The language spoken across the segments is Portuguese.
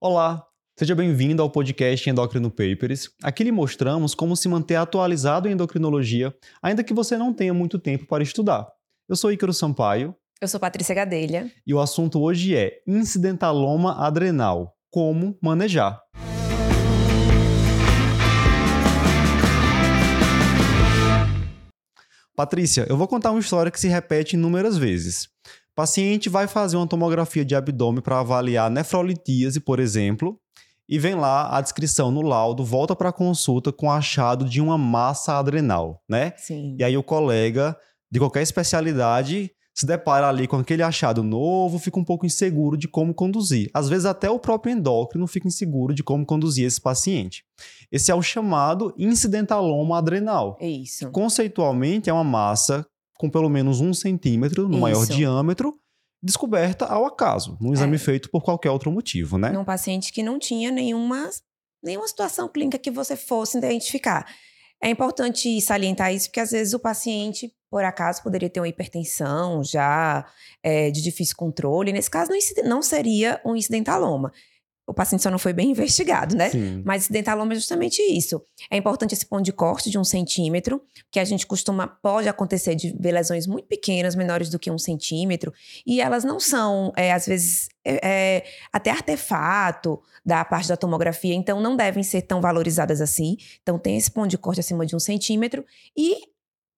Olá, seja bem-vindo ao podcast Endocrino Papers. Aqui lhe mostramos como se manter atualizado em endocrinologia, ainda que você não tenha muito tempo para estudar. Eu sou Ícaro Sampaio. Eu sou Patrícia Gadelha. E o assunto hoje é incidentaloma adrenal. Como manejar? Patrícia, eu vou contar uma história que se repete inúmeras vezes. Paciente vai fazer uma tomografia de abdômen para avaliar nefrolitíase, por exemplo, e vem lá a descrição no laudo, volta para a consulta com achado de uma massa adrenal, né? Sim. E aí o colega de qualquer especialidade se depara ali com aquele achado novo, fica um pouco inseguro de como conduzir. Às vezes até o próprio endócrino fica inseguro de como conduzir esse paciente. Esse é o chamado incidentaloma adrenal. É isso. Conceitualmente é uma massa com pelo menos um centímetro no Isso. maior diâmetro, descoberta ao acaso, num exame É. feito por qualquer outro motivo, né? Num paciente que não tinha nenhuma, nenhuma situação clínica que você fosse identificar. É importante salientar isso, porque às vezes o paciente, por acaso, poderia ter uma hipertensão já é, de difícil controle. Nesse caso, não, não seria um incidentaloma. O paciente só não foi bem investigado, né? Sim. Mas incidentaloma é justamente isso. É importante esse ponto de corte de um centímetro, que a gente costuma, pode acontecer de ver lesões muito pequenas, menores do que um centímetro, e elas não são, é, às vezes, é, é, até artefato da parte da tomografia, então não devem ser tão valorizadas assim. Então tem esse ponto de corte acima de um centímetro, e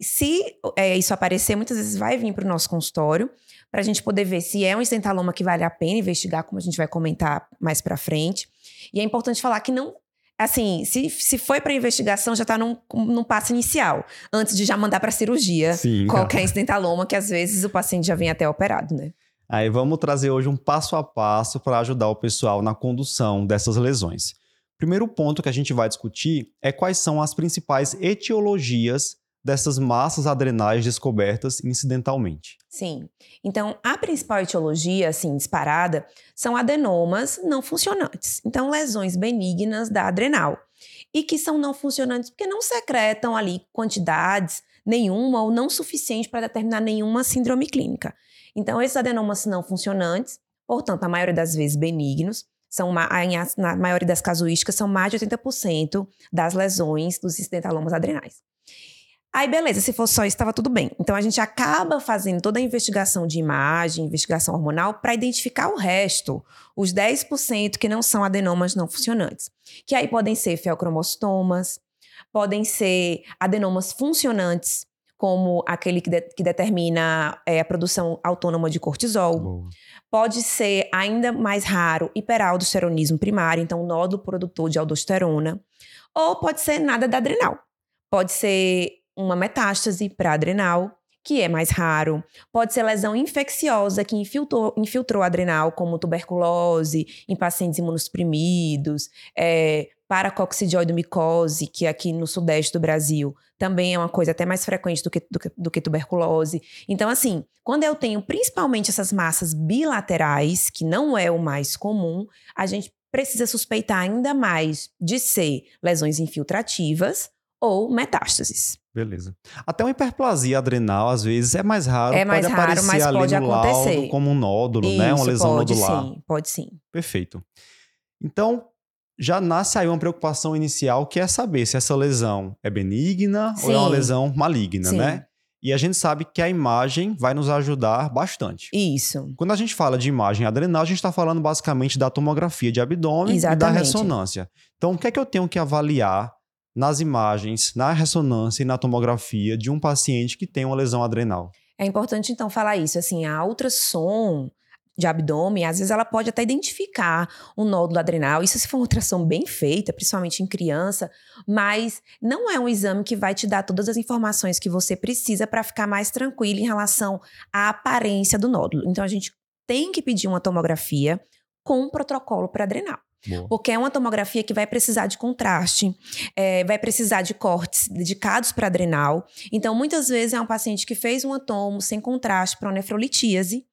se é, isso aparecer, muitas vezes vai vir para o nosso consultório, para a gente poder ver se é um incidentaloma que vale a pena investigar, como a gente vai comentar mais para frente. E é importante falar que não. Assim, se, se foi para investigação, já está num, num passo inicial, antes de já mandar para cirurgia Sim, qualquer incidentaloma, que às vezes o paciente já vem até operado, né? Aí vamos trazer hoje um passo a passo para ajudar o pessoal na condução dessas lesões. Primeiro ponto que a gente vai discutir é quais são as principais etiologias dessas massas adrenais descobertas incidentalmente. Sim. Então, a principal etiologia, assim, disparada, são adenomas não funcionantes. Então, lesões benignas da adrenal. E que são não funcionantes porque não secretam ali quantidades nenhuma ou não suficiente para determinar nenhuma síndrome clínica. Então, esses adenomas não funcionantes, portanto, a maioria das vezes benignos, são na maioria das casuísticas, são mais de 80% das lesões dos incidentalomos adrenais. Aí, beleza, se fosse só isso, estava tudo bem. Então, a gente acaba fazendo toda a investigação de imagem, investigação hormonal, para identificar o resto, os 10% que não são adenomas não funcionantes. Que aí podem ser feocromostomas, podem ser adenomas funcionantes, como aquele que, de- que determina é, a produção autônoma de cortisol. Pode ser, ainda mais raro, hiperaldosteronismo primário, então nódulo produtor de aldosterona. Ou pode ser nada da adrenal. Pode ser uma metástase para adrenal, que é mais raro. Pode ser lesão infecciosa que infiltrou, infiltrou adrenal, como tuberculose, em pacientes imunossuprimidos, é, paracoccidioidomicose, que aqui no sudeste do Brasil também é uma coisa até mais frequente do que, do que, do que tuberculose. Então, assim, quando eu tenho principalmente essas massas bilaterais, que não é o mais comum, a gente precisa suspeitar ainda mais de ser lesões infiltrativas ou metástases. Beleza. Até uma hiperplasia adrenal, às vezes, é mais raro. É mais pode raro, aparecer mas ali pode no laudo acontecer. como um nódulo, né? Uma Isso, lesão pode nodular. sim, pode sim. Perfeito. Então, já nasce aí uma preocupação inicial que é saber se essa lesão é benigna ou é uma Sim. lesão maligna, Sim. né? E a gente sabe que a imagem vai nos ajudar bastante. Isso. Quando a gente fala de imagem adrenal, a gente está falando basicamente da tomografia de abdômen e da Exatamente. ressonância. Então, o que é que eu tenho que avaliar nas imagens, na ressonância e na tomografia de um paciente que tem uma lesão adrenal? É importante, então, falar isso. Assim, a ultrassom de abdômen, às vezes ela pode até identificar um nódulo adrenal. Isso se for uma ultrassom bem feita, principalmente em criança, mas não é um exame que vai te dar todas as informações que você precisa para ficar mais tranquilo em relação à aparência do nódulo. Então, a gente tem que pedir uma tomografia com um protocolo para adrenal. Boa. Porque é uma tomografia que vai precisar de contraste, é, vai precisar de cortes dedicados para adrenal. Então, muitas vezes é um paciente que fez um atomo sem contraste para nefrolitíase.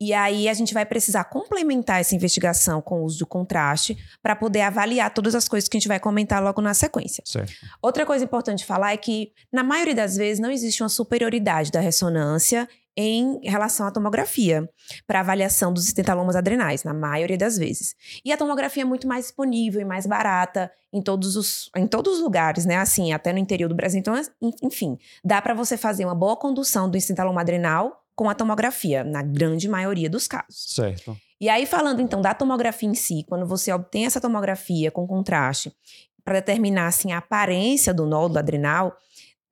E aí a gente vai precisar complementar essa investigação com o uso do contraste para poder avaliar todas as coisas que a gente vai comentar logo na sequência. Certo. Outra coisa importante falar é que, na maioria das vezes, não existe uma superioridade da ressonância em relação à tomografia para avaliação dos estentalomas adrenais, na maioria das vezes. E a tomografia é muito mais disponível e mais barata em todos os, em todos os lugares, né? Assim, até no interior do Brasil. Então, enfim, dá para você fazer uma boa condução do estentaloma adrenal com a tomografia, na grande maioria dos casos. Certo. E aí, falando então da tomografia em si, quando você obtém essa tomografia com contraste para determinar assim, a aparência do nódulo adrenal,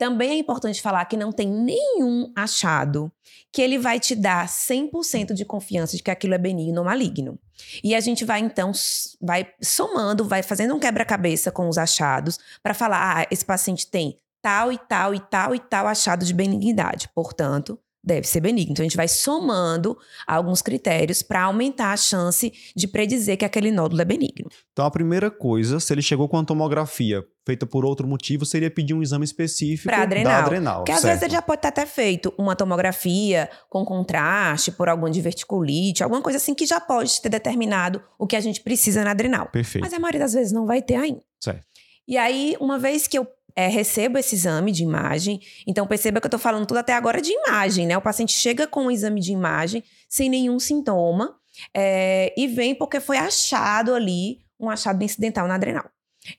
também é importante falar que não tem nenhum achado que ele vai te dar 100% de confiança de que aquilo é benigno ou maligno. E a gente vai então vai somando, vai fazendo um quebra-cabeça com os achados para falar, ah, esse paciente tem tal e tal e tal e tal achado de benignidade. Portanto, deve ser benigno. Então a gente vai somando alguns critérios para aumentar a chance de predizer que aquele nódulo é benigno. Então a primeira coisa, se ele chegou com a tomografia feita por outro motivo, seria pedir um exame específico pra adrenal. da adrenal. Porque às vezes ele já pode ter até feito uma tomografia com contraste por alguma diverticulite, alguma coisa assim que já pode ter determinado o que a gente precisa na adrenal. Perfeito. Mas a maioria das vezes não vai ter ainda. Certo. E aí, uma vez que eu é, recebo esse exame de imagem. Então, perceba que eu estou falando tudo até agora de imagem, né? O paciente chega com um exame de imagem sem nenhum sintoma é, e vem porque foi achado ali um achado incidental na adrenal.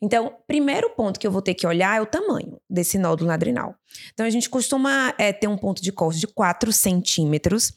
Então, primeiro ponto que eu vou ter que olhar é o tamanho desse nódulo na adrenal. Então, a gente costuma é, ter um ponto de corte de 4 centímetros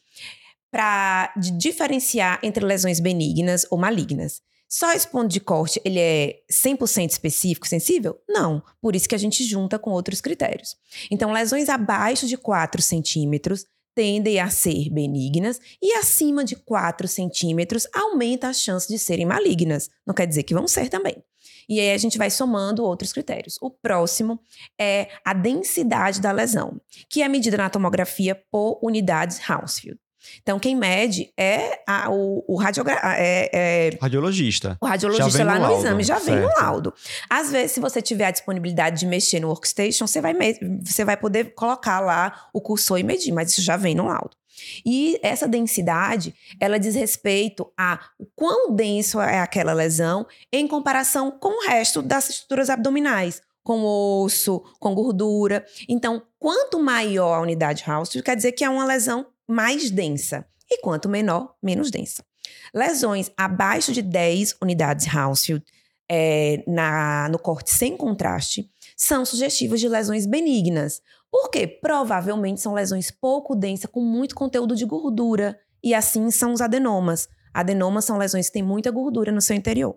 para diferenciar entre lesões benignas ou malignas. Só esse ponto de corte, ele é 100% específico, sensível? Não. Por isso que a gente junta com outros critérios. Então, lesões abaixo de 4 centímetros tendem a ser benignas e acima de 4 centímetros aumenta a chance de serem malignas. Não quer dizer que vão ser também. E aí a gente vai somando outros critérios. O próximo é a densidade da lesão, que é medida na tomografia por unidades Hounsfield. Então, quem mede é a, o, o radiogra é, é, radiologista. O radiologista lá no, exame já vem no laudo. Às vezes, se você tiver a disponibilidade de mexer no workstation, você vai, você vai poder colocar lá o cursor e medir, mas isso já vem no laudo. E essa densidade, ela diz respeito a quão denso é aquela lesão em comparação com o resto das estruturas abdominais, com osso, com gordura. Então, quanto maior a unidade House, quer dizer que é uma lesão mais densa. E quanto menor, menos densa. Lesões abaixo de 10 unidades Hounsfield é, na, no corte sem contraste são sugestivas de lesões benignas. Porque provavelmente são lesões pouco densas com muito conteúdo de gordura. E assim são os adenomas. Adenomas são lesões que têm muita gordura no seu interior.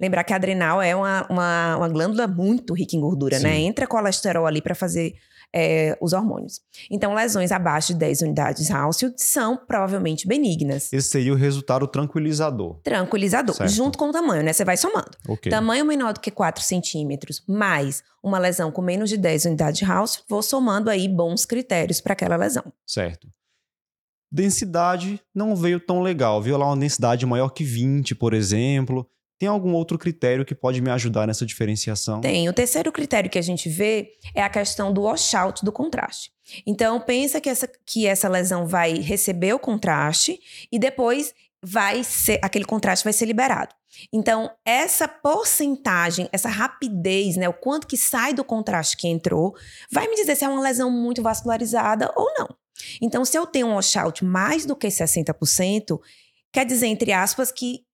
Lembrar que a adrenal é uma, uma, uma glândula muito rica em gordura, né? Sim. né? Entra colesterol ali para fazer é, os hormônios. Então, lesões abaixo de 10 unidades Hounsfield são provavelmente benignas. Esse seria o resultado tranquilizador. Tranquilizador, certo. junto com o tamanho, né? Você vai somando. Okay. Tamanho menor do que 4 centímetros, mais uma lesão com menos de 10 unidades Hounsfield, vou somando aí bons critérios para aquela lesão. Certo. Densidade não veio tão legal, viu lá uma densidade maior que 20, por exemplo. Tem algum outro critério que pode me ajudar nessa diferenciação? Tem. O terceiro critério que a gente vê é a questão do washout do contraste. Então, pensa que essa, que essa lesão vai receber o contraste e depois vai ser aquele contraste vai ser liberado. Então, essa porcentagem, essa rapidez, né, o quanto que sai do contraste que entrou, vai me dizer se é uma lesão muito vascularizada ou não. Então, se eu tenho um washout mais do que 60%, quer dizer, entre aspas, que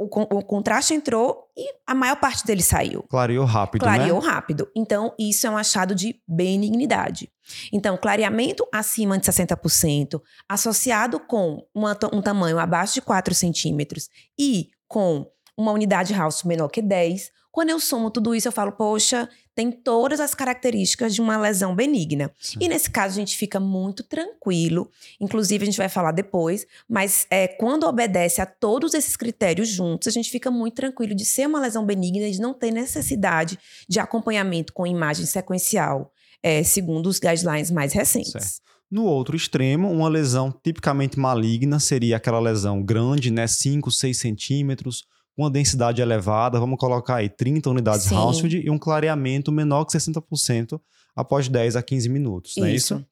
o, o, contraste entrou e a maior parte dele saiu. Clareou rápido, Clareou né? rápido. Então, isso é um achado de benignidade. Então, clareamento acima de 60%, associado com uma, um tamanho abaixo de 4 centímetros e com uma unidade House menor que 10, quando eu somo tudo isso, eu falo, poxa, tem todas as características de uma lesão benigna. Sim. E nesse caso, a gente fica muito tranquilo. Inclusive, a gente vai falar depois, mas é, quando obedece a todos esses critérios juntos, a gente fica muito tranquilo de ser uma lesão benigna e de não ter necessidade de acompanhamento com imagem sequencial, é, segundo os guidelines mais recentes. Certo. No outro extremo, uma lesão tipicamente maligna seria aquela lesão grande, né? 5, 6 centímetros, uma densidade elevada, vamos colocar aí 30 unidades Sim. Hounsfield e um clareamento menor que 60% após 10 a 15 minutos, não é isso?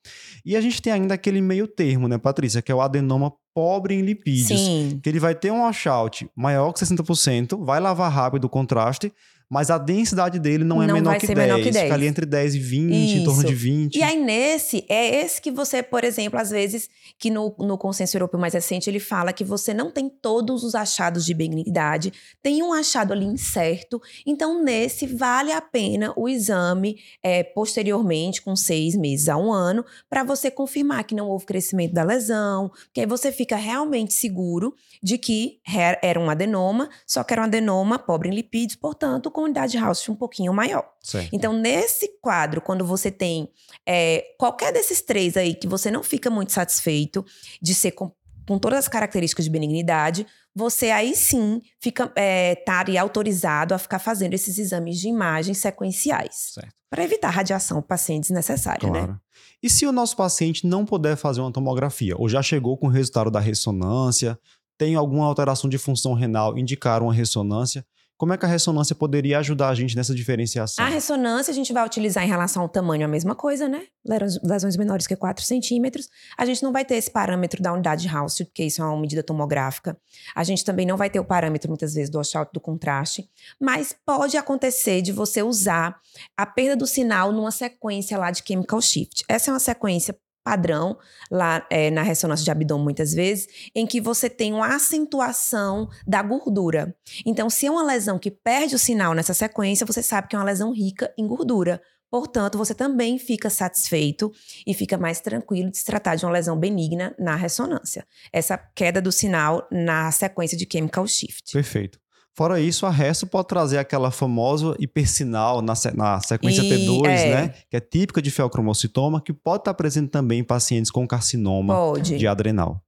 E a gente tem ainda aquele meio termo, né, Patrícia, que é o adenoma pobre em lipídios, Sim. que ele vai ter um washout maior que 60%, vai lavar rápido o contraste, mas a densidade dele não é Não menor que, ser 10, menor que 10. Fica ali entre 10 e 20, em torno Isso. de 20. E aí, nesse, é esse que você, por exemplo, às vezes, que no, no consenso europeu mais recente, ele fala que você não tem todos os achados de benignidade, tem um achado ali incerto. Então, nesse, vale a pena o exame é, posteriormente, com seis meses a um ano, para você confirmar que não houve crescimento da lesão, que aí você fica realmente seguro de que era um adenoma, só que era um adenoma pobre em lipídios, portanto, com unidade de House um pouquinho maior. Certo. Então, nesse quadro, quando você tem é, qualquer desses três aí que você não fica muito satisfeito de ser com, com todas as características de benignidade, você aí sim fica é, estaria autorizado a ficar fazendo esses exames de imagem sequenciais. Para evitar radiação paciente desnecessária, né? Claro. E se o nosso paciente não puder fazer uma tomografia, ou já chegou com o resultado da ressonância, tem alguma alteração de função renal, indicar uma ressonância, como é que a ressonância poderia ajudar a gente nessa diferenciação? A ressonância a gente vai utilizar em relação ao tamanho a mesma coisa, né? Lesões- menores que 4 centímetros. A gente não vai ter esse parâmetro da unidade de porque isso é uma medida tomográfica. A gente também não vai ter o parâmetro, muitas vezes, do washout do contraste. Mas pode acontecer de você usar a perda do sinal numa sequência lá de chemical shift. Essa é uma sequência padrão lá é, na ressonância de abdômen muitas vezes, em que você tem uma acentuação da gordura. Então, se é uma lesão que perde o sinal nessa sequência, você sabe que é uma lesão rica em gordura. Portanto, você também fica satisfeito e fica mais tranquilo de se tratar de uma lesão benigna na ressonância. Essa queda do sinal na sequência de chemical shift. Perfeito. Fora isso, a resto pode trazer aquela famosa hipersinal na, se- na sequência E- T2, é. né? Que é típica de feocromocitoma, que pode estar presente também em pacientes com carcinoma Pode. de adrenal.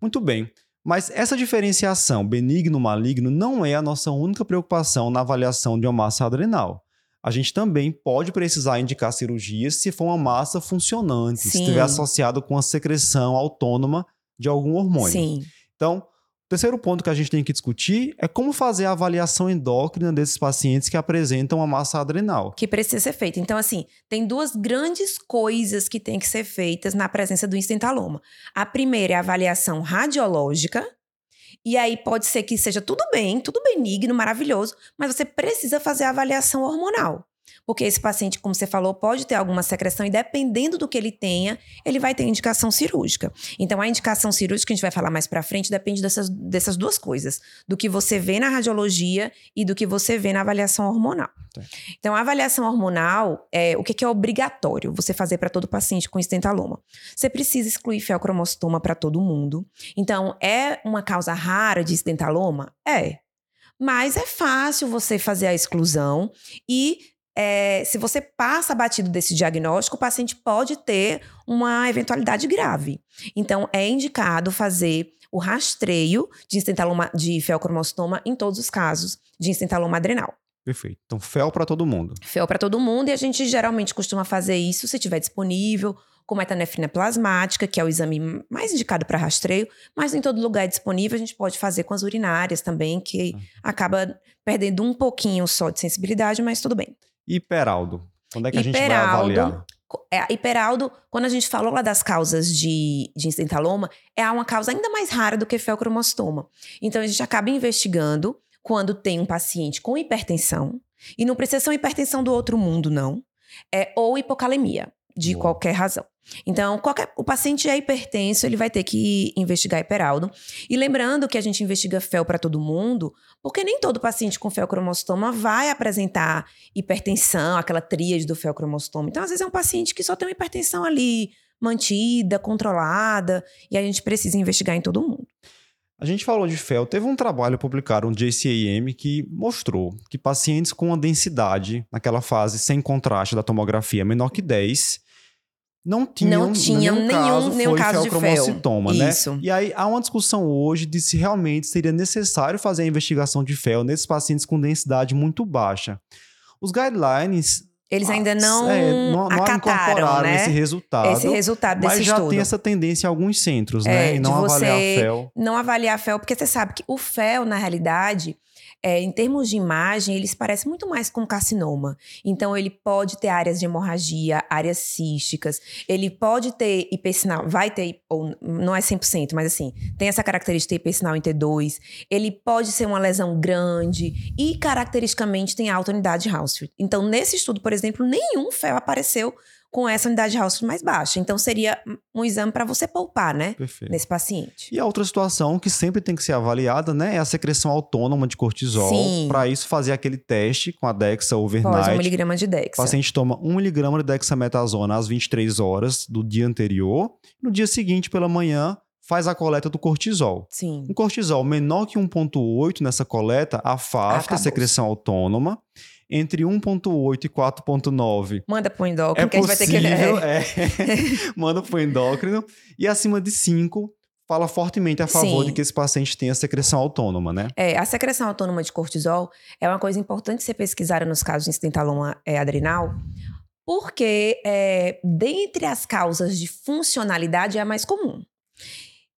Muito bem. Mas essa diferenciação benigno-maligno não é a nossa única preocupação na avaliação de uma massa adrenal. A gente também pode precisar indicar cirurgias se for uma massa funcionante, se Sim. estiver associado com a secreção autônoma de algum hormônio. Sim. Então, o terceiro ponto que a gente tem que discutir é como fazer a avaliação endócrina desses pacientes que apresentam a massa adrenal. que precisa ser feita. Então, assim, tem duas grandes coisas que têm que ser feitas na presença do instentaloma. A primeira é a avaliação radiológica. E aí pode ser que seja tudo bem, tudo benigno, maravilhoso, mas você precisa fazer a avaliação hormonal. Porque esse paciente, como você falou, pode ter alguma secreção e dependendo do que ele tenha, ele vai ter indicação cirúrgica. Então, a indicação cirúrgica, que a gente vai falar mais pra frente, depende dessas, dessas duas coisas. Do que você vê na radiologia e do que você vê na avaliação hormonal. Então, a avaliação hormonal, é, o que, que é obrigatório você fazer para todo paciente com estentaloma? Você precisa excluir feocromostoma para todo mundo. Então, é uma causa rara de estentaloma? É. Mas é fácil você fazer a exclusão e é, se você passa batido desse diagnóstico, o paciente pode ter uma eventualidade grave. Então, é indicado fazer o rastreio de de feocromostoma em todos os casos de estentaloma adrenal. Perfeito. Então, fel para todo mundo. Fel para todo mundo e a gente geralmente costuma fazer isso se tiver disponível, com metanefrina plasmática, que é o exame mais indicado para rastreio, mas em todo lugar é disponível, a gente pode fazer com as urinárias também, que Uhum. acaba perdendo um pouquinho só de sensibilidade, mas tudo bem. Hiperaldo. Quando é que a gente vai avaliar? É, hiperaldo, quando a gente falou lá das causas de, de incentaloma, é uma causa ainda mais rara do que feocromostoma. Então, a gente acaba investigando quando tem um paciente com hipertensão, e não precisa ser uma hipertensão do outro mundo, não, é, ou hipocalemia, de Boa. qualquer razão. Então, qualquer, o paciente é hipertenso, ele vai ter que investigar hiperaldo. E lembrando que a gente investiga fel para todo mundo, porque nem todo paciente com feocromostoma vai apresentar hipertensão, aquela tríade do feocromostoma. Então, às vezes é um paciente que só tem uma hipertensão ali mantida, controlada, e a gente precisa investigar em todo mundo. A gente falou de fel. Teve um trabalho publicado no JCAM que mostrou que pacientes com a densidade, naquela fase sem contraste da tomografia menor que 10, não tinham, Não tinham nenhum- caso nenhum foi caso de fel. né? Isso. E aí há uma discussão hoje de se realmente seria necessário fazer a investigação de fel nesses pacientes com densidade muito baixa. Os guidelines Eles ainda não, é, não, não acataram, incorporaram né? esse resultado, esse resultado desse mas já estudo. tem essa tendência em alguns centros, É, né? E não avaliar você- fel. Não avaliar fel, porque você sabe que o fel, na realidade, é, em termos de imagem, ele se parece muito mais com carcinoma. Então, ele pode ter áreas de hemorragia, áreas císticas, ele pode ter IP sinal, vai ter, ou não é 100%, mas assim, tem essa característica de IP sinal em T2, ele pode ser uma lesão grande e, caracteristicamente, tem alta unidade de Hounsfield. Então, nesse estudo, por exemplo, nenhum fel apareceu com essa unidade de Hounsfield mais baixa. Então, seria um exame para você poupar, né? Perfeito. Nesse paciente. E a outra situação que sempre tem que ser avaliada, né, é a secreção autônoma de cortisol. Para isso, fazer aquele teste com a Dexa Pós um overnight. miligrama de O Dexa. paciente toma 1 miligrama de dexametasona às 23 horas do dia anterior. No dia seguinte, pela manhã, faz a coleta do cortisol. Sim. Um cortisol menor que 1,8 nessa coleta afasta a Acabou. secreção autônoma. Entre 1,8 e 4,9 Manda pro endócrino é que a gente vai ter que... possível, é. manda pro endócrino. E acima de 5, fala fortemente a favor Sim. de que esse paciente tenha secreção autônoma, né? É, a secreção autônoma de cortisol é uma coisa importante ser pesquisada nos casos de incidentaloma é, adrenal, porque é, dentre as causas de funcionalidade é a mais comum.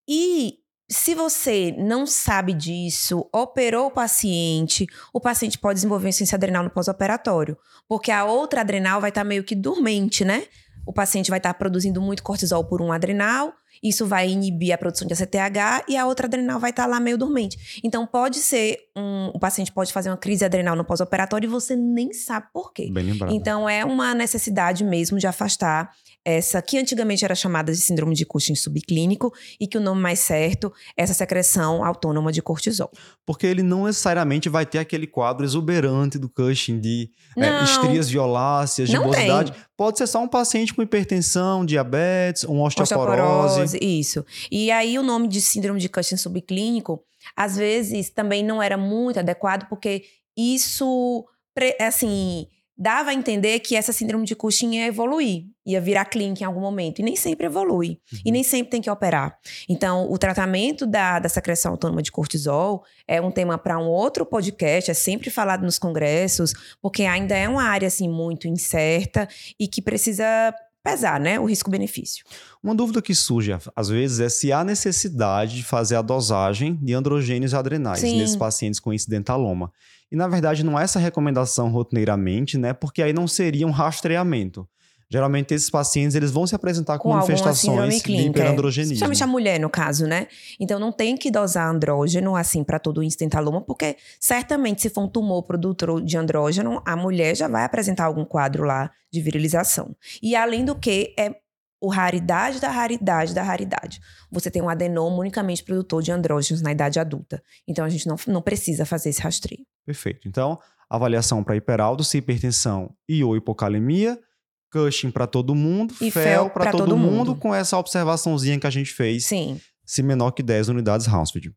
E se você não sabe disso, operou o paciente, o paciente pode desenvolver insuficiência adrenal no pós-operatório, porque a outra adrenal vai estar meio que dormente, né? O paciente vai estar produzindo muito cortisol por um adrenal, isso vai inibir a produção de ACTH e a outra adrenal vai estar lá meio dormente. Então pode ser um, o paciente pode fazer uma crise adrenal no pós-operatório e você nem sabe por quê. Bem lembrado. Então é uma necessidade mesmo de afastar essa que antigamente era chamada de síndrome de Cushing subclínico e que o nome mais certo é essa secreção autônoma de cortisol. Porque ele não necessariamente vai ter aquele quadro exuberante do Cushing de é, estrias violáceas, Não gibosidade. Pode ser só um paciente com hipertensão, diabetes, um osteoporose. Osteoporose, isso. E aí o nome de síndrome de Cushing subclínico, às vezes também não era muito adequado porque isso, assim, dava a entender que essa síndrome de Cushing ia evoluir, ia virar clínica em algum momento. E nem sempre evolui. E nem sempre tem que operar. Então, o tratamento da, da secreção autônoma de cortisol é um tema para um outro podcast, é sempre falado nos congressos, porque ainda é uma área, assim, muito incerta e que precisa pesar, né? O risco-benefício. Uma dúvida que surge às vezes é se há necessidade de fazer a dosagem de androgênios adrenais Sim. nesses pacientes com incidentaloma. E na verdade não é essa recomendação rotineiramente, né? Porque aí não seria um rastreamento. Geralmente esses pacientes eles vão se apresentar com, com síndrome manifestações de clínica. é. hiperandrogenismo. Principalmente a mulher, no caso, né? Então não tem que dosar andrógeno assim para todo o incidentaloma, porque certamente se for um tumor produtor de andrógeno, a mulher já vai apresentar algum quadro lá de virilização. E além do que é o raridade da raridade da raridade. Você tem um adenoma unicamente produtor de andrógenos na idade adulta. Então a gente não, não precisa fazer esse rastreio. Perfeito. Então, avaliação para hiperaldoce, hipertensão e ou hipocalemia, Cushing para todo mundo, E FEL para todo, todo mundo, mundo. com essa observaçãozinha que a gente fez, Sim. se menor que 10 unidades Hounsfield.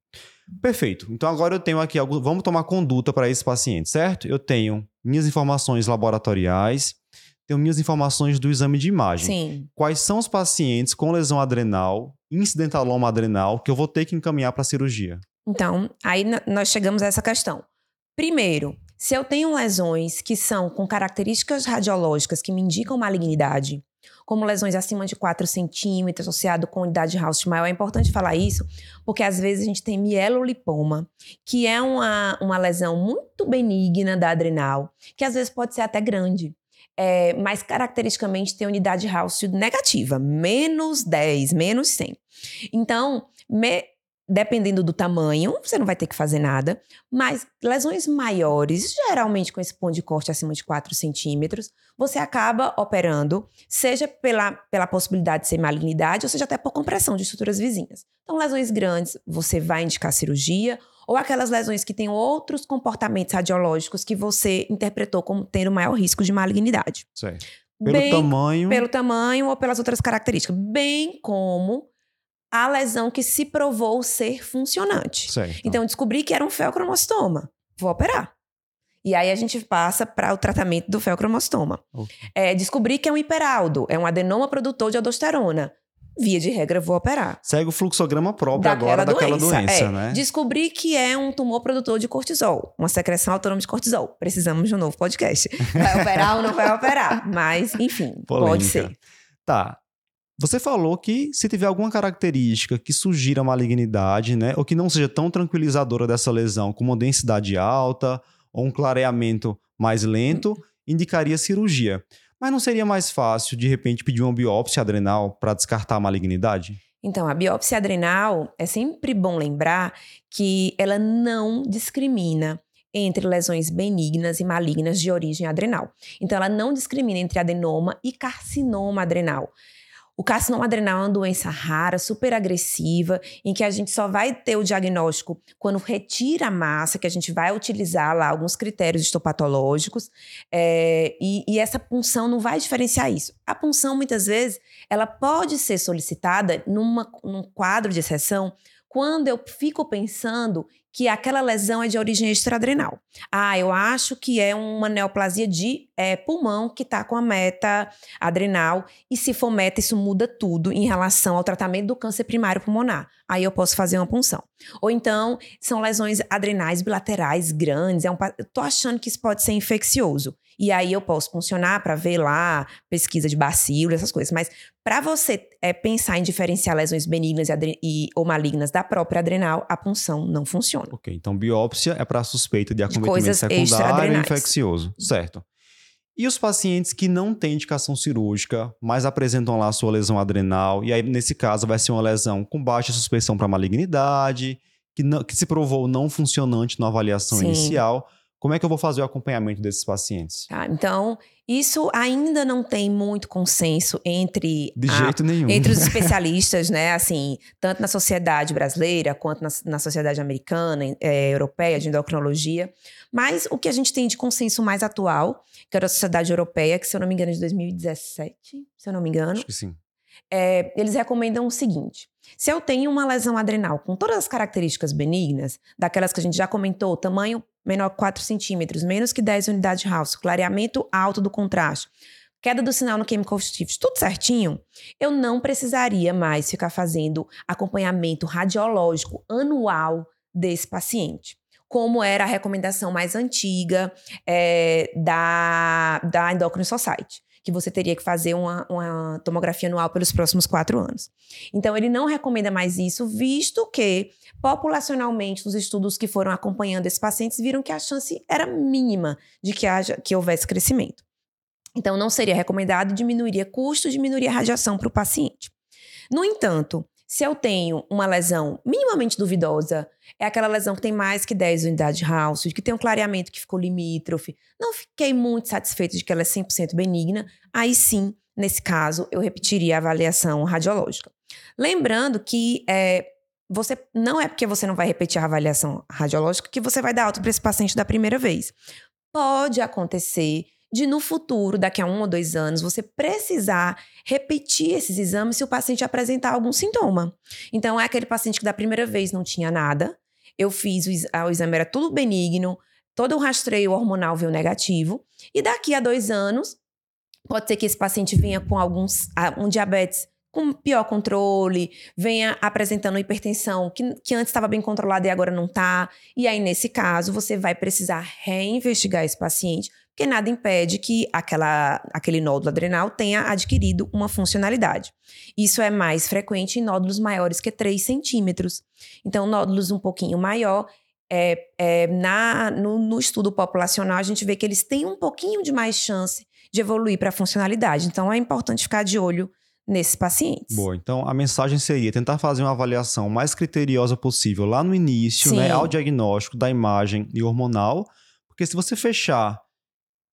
Perfeito. Então agora eu tenho aqui, algum- vamos tomar conduta para esse paciente, certo? Eu tenho minhas informações laboratoriais, tenho minhas informações do exame de imagem. Sim. Quais são os pacientes com lesão adrenal, incidentaloma adrenal, que eu vou ter que encaminhar para cirurgia? Então, aí nós chegamos a essa questão. Primeiro, se eu tenho lesões que são com características radiológicas que me indicam malignidade, como lesões acima de 4 centímetros, associado com unidade de House maior, é importante falar isso, porque às vezes a gente tem mielolipoma, que é uma, uma lesão muito benigna da adrenal, que às vezes pode ser até grande. É, mas caracteristicamente tem unidade de House negativa, menos 10, menos 100. Então, me- dependendo do tamanho, você não vai ter que fazer nada. Mas lesões maiores, geralmente com esse ponto de corte acima de 4 centímetros, você acaba operando, seja pela, pela possibilidade de ser malignidade, ou seja até por compressão de estruturas vizinhas. Então, lesões grandes, você vai indicar cirurgia, ou aquelas lesões que têm outros comportamentos radiológicos que você interpretou como tendo maior risco de malignidade. Certo. Pelo Bem tamanho. pelo tamanho ou pelas outras características, bem como a lesão que se provou ser funcionante. Certo. Então, descobri que era um feocromostoma. Vou operar. E aí a gente passa para o tratamento do feocromostoma. É, descobri que é um hiperaldo, é um adenoma produtor de aldosterona. Via de regra, vou operar. Segue o fluxograma próprio agora daquela doença, é. né? Descobri que é um tumor produtor de cortisol, uma secreção autônoma de cortisol. Precisamos de um novo podcast. Vai operar ou não vai operar? Mas, enfim, pode Polêmica. ser. Tá. Você falou que se tiver alguma característica que sugira malignidade, né, ou que não seja tão tranquilizadora dessa lesão, como uma densidade alta ou um clareamento mais lento, indicaria cirurgia. Mas não seria mais fácil, de repente, pedir uma biópsia adrenal para descartar a malignidade? Então, a biópsia adrenal é sempre bom lembrar que ela não discrimina entre lesões benignas e malignas de origem adrenal. Então, ela não discrimina entre adenoma e carcinoma adrenal. O carcinoma adrenal é uma doença rara, super agressiva, em que a gente só vai ter o diagnóstico quando retira a massa, que a gente vai utilizar lá alguns critérios histopatológicos, é, e, e, essa punção não vai diferenciar isso. A punção, muitas vezes, ela pode ser solicitada numa, num quadro de exceção quando eu fico pensando que aquela lesão é de origem extraadrenal. Ah, eu acho que é uma neoplasia de é, pulmão que está com a meta adrenal. E se for meta, isso muda tudo em relação ao tratamento do câncer primário pulmonar. Aí eu posso fazer uma punção. Ou então, são lesões adrenais bilaterais grandes. É um, eu tô achando que isso pode ser infeccioso. E aí eu posso funcionar para ver lá pesquisa de bacilo, essas coisas. Mas para você é, pensar em diferenciar lesões benignas e, e, ou malignas da própria adrenal, a punção não funciona. Ok, então biópsia é para suspeita de acometimento secundário infeccioso, certo? E os pacientes que não têm indicação cirúrgica, mas apresentam lá a sua lesão adrenal, e aí nesse caso vai ser uma lesão com baixa suspeição para malignidade, que, não, que se provou não funcionante na avaliação Sim. inicial como é que eu vou fazer o acompanhamento desses pacientes? Tá, então, isso ainda não tem muito consenso entre de a, jeito nenhum. entre os especialistas, né? Assim, tanto na sociedade brasileira quanto na, na sociedade americana, é, europeia de endocrinologia. Mas o que a gente tem de consenso mais atual, que era a sociedade europeia, que se eu não me engano é de 2017, se eu não me engano. Acho que sim. É, eles recomendam o seguinte: se eu tenho uma lesão adrenal com todas as características benignas, daquelas que a gente já comentou, tamanho menor que 4 centímetros, menos que 10 unidades de House, clareamento alto do contraste, queda do sinal no chemical shift, tudo certinho, eu não precisaria mais ficar fazendo acompanhamento radiológico anual desse paciente. Como era a recomendação mais antiga é, da, da Endocrine Society que você teria que fazer uma, uma, tomografia anual pelos próximos quatro anos. Então, ele não recomenda mais isso, visto que Populacionalmente, os estudos que foram acompanhando esses pacientes viram que a chance era mínima de que, haja, que houvesse crescimento. Então, não seria recomendado, diminuiria custo, diminuiria radiação para o paciente. No entanto, se eu tenho uma lesão minimamente duvidosa, é aquela lesão que tem mais que 10 unidades de House, que tem um clareamento que ficou limítrofe, não fiquei muito satisfeito de que ela é 100% benigna, aí sim, nesse caso, eu repetiria a avaliação radiológica. Lembrando que é, você não é porque você não vai repetir a avaliação radiológica que você vai dar alta para esse paciente da primeira vez. Pode acontecer de no futuro, daqui a um ou dois anos, você precisar repetir esses exames se o paciente apresentar algum sintoma. Então, é aquele paciente que da primeira vez não tinha nada, eu fiz o, o exame, era tudo benigno, todo o rastreio hormonal veio negativo, e daqui a dois anos, pode ser que esse paciente venha com alguns, um diabetes com pior controle, venha apresentando hipertensão que, que antes estava bem controlada e agora não está. E aí, nesse caso, você vai precisar reinvestigar esse paciente, porque nada impede que aquela, aquele nódulo adrenal tenha adquirido uma funcionalidade. Isso é mais frequente em nódulos maiores que 3 centímetros. Então, nódulos um pouquinho maior, é, é, na, no, no estudo populacional, a gente vê que eles têm um pouquinho de mais chance de evoluir para a funcionalidade. Então, é importante ficar de olho nesses pacientes. Boa, então a mensagem seria tentar fazer uma avaliação mais criteriosa possível lá no início, né, ao diagnóstico da imagem e hormonal, porque se você fechar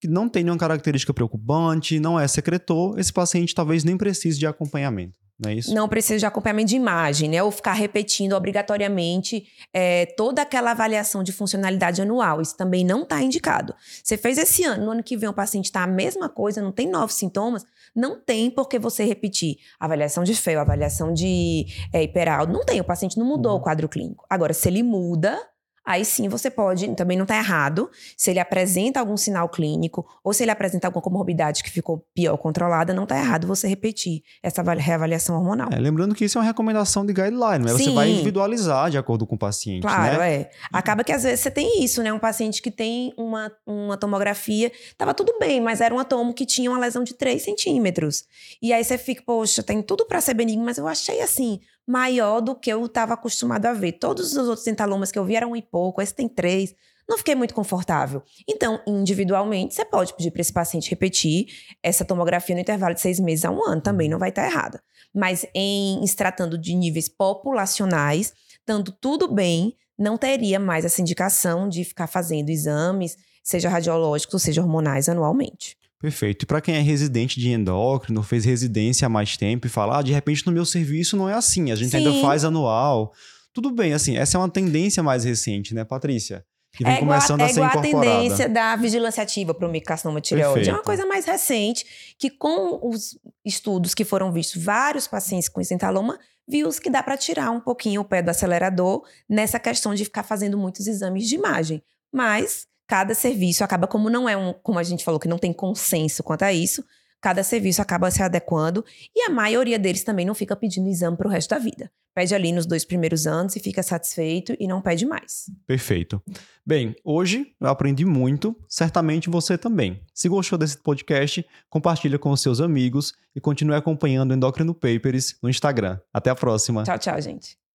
que não tem nenhuma característica preocupante, não é secretor, esse paciente talvez nem precise de acompanhamento. Não é isso? Não precisa de acompanhamento de imagem, né? Ou ficar repetindo obrigatoriamente é, toda aquela avaliação de funcionalidade anual. Isso também não está indicado. Você fez esse ano, no ano que vem o paciente está a mesma coisa, não tem novos sintomas, não tem por que você repetir avaliação de feio, avaliação de é, hiperaldo. Não tem, o paciente não mudou uhum. o quadro clínico. Agora, se ele muda, aí sim você pode, também não está errado, se ele apresenta algum sinal clínico ou se ele apresenta alguma comorbidade que ficou pior controlada, não está errado você repetir essa reavaliação hormonal. É, lembrando que isso é uma recomendação de guideline, né? Você vai individualizar de acordo com o paciente, Claro, né? é. Acaba que às vezes você tem isso, né? Um paciente que tem uma, uma tomografia, tava tudo bem, mas era um atomo que tinha uma lesão de 3 centímetros. E aí você fica, poxa, tem tudo para ser benigno, mas eu achei assim, maior do que eu estava acostumado a ver. Todos os outros centalomas que eu vi eram um e pouco, esse tem três. Não fiquei muito confortável. Então, individualmente, você pode pedir para esse paciente repetir essa tomografia no intervalo de seis meses a um ano, também não vai estar errada. Mas em se tratando de níveis populacionais, estando tudo bem, não teria mais essa indicação de ficar fazendo exames, seja radiológicos, seja hormonais, anualmente. Perfeito. E para quem é residente de endócrino, fez residência há mais tempo e fala, ah, de repente no meu serviço não é assim, a gente Sim. ainda faz anual. Tudo bem, assim, essa é uma tendência mais recente, né, Patrícia? Que vem é começando igual, a, é ser igual incorporada. a tendência da vigilância ativa para o micarcinoma tireoide. É uma coisa mais recente que com os estudos que foram vistos, vários pacientes com estentaloma viu que dá para tirar um pouquinho o pé do acelerador nessa questão de ficar fazendo muitos exames de imagem. Mas cada serviço acaba, como não é um, como a gente falou, que não tem consenso quanto a isso, cada serviço acaba se adequando e a maioria deles também não fica pedindo exame para o resto da vida. Pede ali nos dois primeiros anos e fica satisfeito e não pede mais. Perfeito. Bem, hoje eu aprendi muito, certamente você também. Se gostou desse podcast, compartilha com os seus amigos e continue acompanhando o Endocrino Papers no Instagram. Até a próxima. Tchau, tchau, gente.